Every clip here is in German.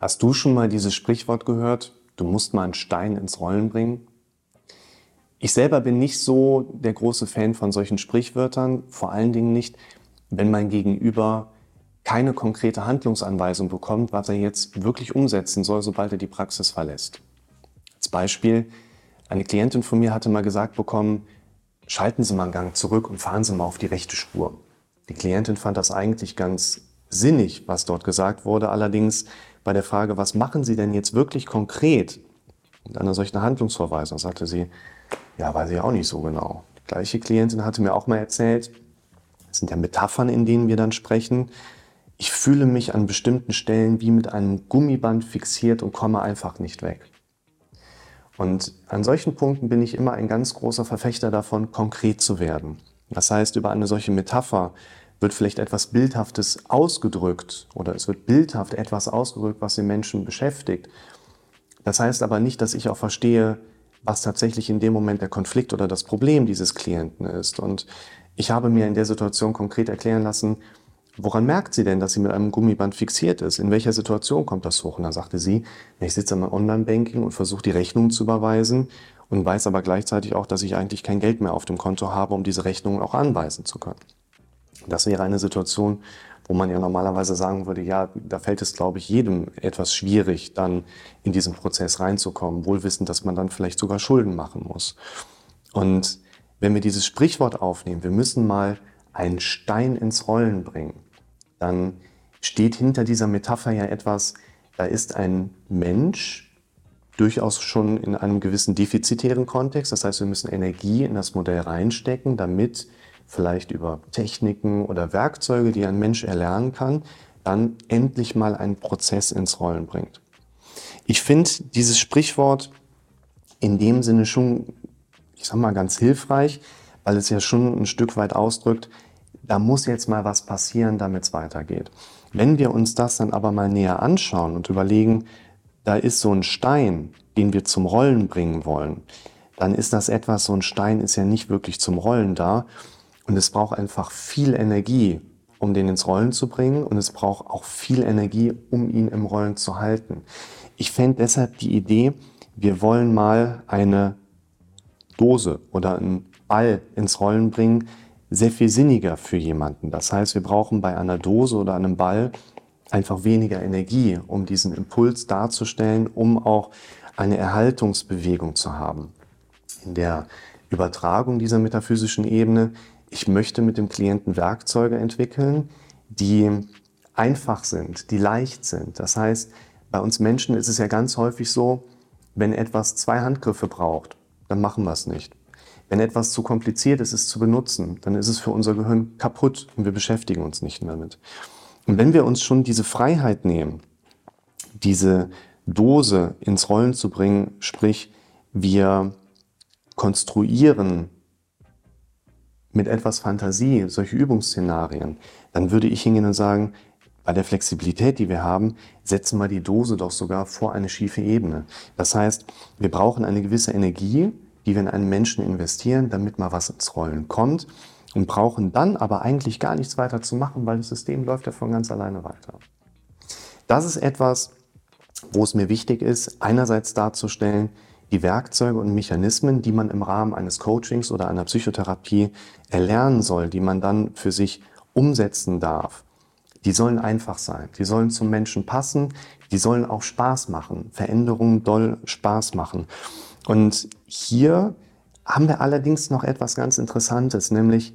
Hast du schon mal dieses Sprichwort gehört, du musst mal einen Stein ins Rollen bringen? Ich selber bin nicht so der große Fan von solchen Sprichwörtern, vor allen Dingen nicht, wenn mein Gegenüber keine konkrete Handlungsanweisung bekommt, was er jetzt wirklich umsetzen soll, sobald er die Praxis verlässt. Als Beispiel, eine Klientin von mir hatte mal gesagt bekommen, schalten Sie mal einen Gang zurück und fahren Sie mal auf die rechte Spur. Die Klientin fand das eigentlich ganz sinnig, was dort gesagt wurde. Allerdings bei der Frage, was machen Sie denn jetzt wirklich konkret mit einer solchen Handlungsverweisung, sagte sie, ja, weiß ich auch nicht so genau. Die gleiche Klientin hatte mir auch mal erzählt, das sind ja Metaphern, in denen wir dann sprechen. Ich fühle mich an bestimmten Stellen wie mit einem Gummiband fixiert und komme einfach nicht weg. Und an solchen Punkten bin ich immer ein ganz großer Verfechter davon, konkret zu werden. Das heißt, über eine solche Metapher wird vielleicht etwas Bildhaftes ausgedrückt oder es wird bildhaft etwas ausgedrückt, was den Menschen beschäftigt. Das heißt aber nicht, dass ich auch verstehe, was tatsächlich in dem Moment der Konflikt oder das Problem dieses Klienten ist. Und ich habe mir in der Situation konkret erklären lassen, woran merkt sie denn, dass sie mit einem Gummiband fixiert ist? In welcher Situation kommt das hoch? Und da sagte sie, ich sitze am Online-Banking und versuche die Rechnungen zu überweisen und weiß aber gleichzeitig auch, dass ich eigentlich kein Geld mehr auf dem Konto habe, um diese Rechnungen auch anweisen zu können. Das wäre eine Situation, wo man ja normalerweise sagen würde, ja, da fällt es, glaube ich, jedem etwas schwierig, dann in diesen Prozess reinzukommen, wohlwissend, dass man dann vielleicht sogar Schulden machen muss. Und wenn wir dieses Sprichwort aufnehmen, wir müssen mal einen Stein ins Rollen bringen, dann steht hinter dieser Metapher ja etwas, da ist ein Mensch, durchaus schon in einem gewissen defizitären Kontext. Das heißt, wir müssen Energie in das Modell reinstecken, damit vielleicht über Techniken oder Werkzeuge, die ein Mensch erlernen kann, dann endlich mal einen Prozess ins Rollen bringt. Ich finde dieses Sprichwort in dem Sinne schon, ich sag mal, ganz hilfreich, weil es ja schon ein Stück weit ausdrückt, da muss jetzt mal was passieren, damit es weitergeht. Wenn wir uns das dann aber mal näher anschauen und überlegen, da ist so ein Stein, den wir zum Rollen bringen wollen, dann ist das etwas, so ein Stein ist ja nicht wirklich zum Rollen da, und es braucht einfach viel Energie, um den ins Rollen zu bringen. Und es braucht auch viel Energie, um ihn im Rollen zu halten. Ich fände deshalb die Idee, wir wollen mal eine Dose oder einen Ball ins Rollen bringen, sehr viel sinniger für jemanden. Das heißt, wir brauchen bei einer Dose oder einem Ball einfach weniger Energie, um diesen Impuls darzustellen, um auch eine Erhaltungsbewegung zu haben. In der Übertragung dieser metaphysischen Ebene ich möchte mit dem Klienten Werkzeuge entwickeln, die einfach sind, die leicht sind. Das heißt, bei uns Menschen ist es ja ganz häufig so, wenn etwas zwei Handgriffe braucht, dann machen wir es nicht. Wenn etwas zu kompliziert ist, es zu benutzen, dann ist es für unser Gehirn kaputt und wir beschäftigen uns nicht mehr damit. Und wenn wir uns schon diese Freiheit nehmen, diese Dose ins Rollen zu bringen, sprich wir konstruieren mit etwas Fantasie solche Übungsszenarien, dann würde ich hingehen und sagen, bei der Flexibilität, die wir haben, setzen wir die Dose doch sogar vor eine schiefe Ebene. Das heißt, wir brauchen eine gewisse Energie, die wir in einen Menschen investieren, damit mal was ins Rollen kommt und brauchen dann aber eigentlich gar nichts weiter zu machen, weil das System läuft ja von ganz alleine weiter. Das ist etwas, wo es mir wichtig ist, einerseits darzustellen, die Werkzeuge und Mechanismen, die man im Rahmen eines Coachings oder einer Psychotherapie erlernen soll, die man dann für sich umsetzen darf, die sollen einfach sein. Die sollen zum Menschen passen. Die sollen auch Spaß machen. Veränderungen doll Spaß machen. Und hier haben wir allerdings noch etwas ganz Interessantes, nämlich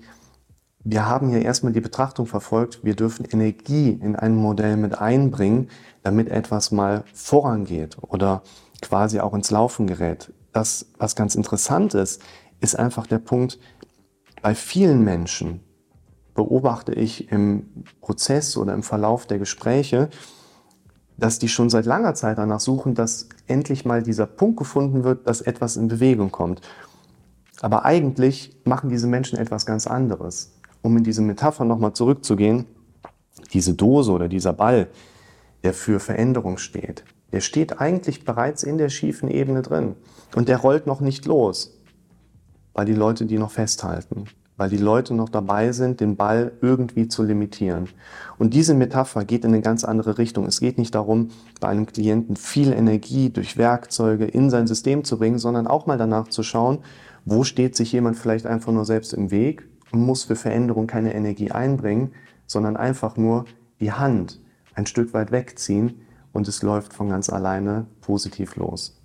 wir haben hier erstmal die Betrachtung verfolgt, wir dürfen Energie in ein Modell mit einbringen, damit etwas mal vorangeht oder quasi auch ins Laufen gerät. Das, was ganz interessant ist, ist einfach der Punkt, bei vielen Menschen beobachte ich im Prozess oder im Verlauf der Gespräche, dass die schon seit langer Zeit danach suchen, dass endlich mal dieser Punkt gefunden wird, dass etwas in Bewegung kommt. Aber eigentlich machen diese Menschen etwas ganz anderes. Um in diese Metapher nochmal zurückzugehen, diese Dose oder dieser Ball, der für Veränderung steht, der steht eigentlich bereits in der schiefen Ebene drin und der rollt noch nicht los, weil die Leute die noch festhalten. weil die Leute noch dabei sind, den Ball irgendwie zu limitieren. Und diese Metapher geht in eine ganz andere Richtung. Es geht nicht darum, bei einem Klienten viel Energie durch Werkzeuge in sein System zu bringen, sondern auch mal danach zu schauen, wo steht sich jemand vielleicht einfach nur selbst im Weg und muss für Veränderung keine Energie einbringen, sondern einfach nur die Hand ein Stück weit wegziehen und es läuft von ganz alleine positiv los.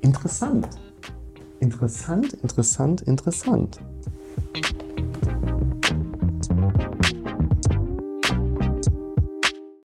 Interessant. Interessant, interessant, interessant.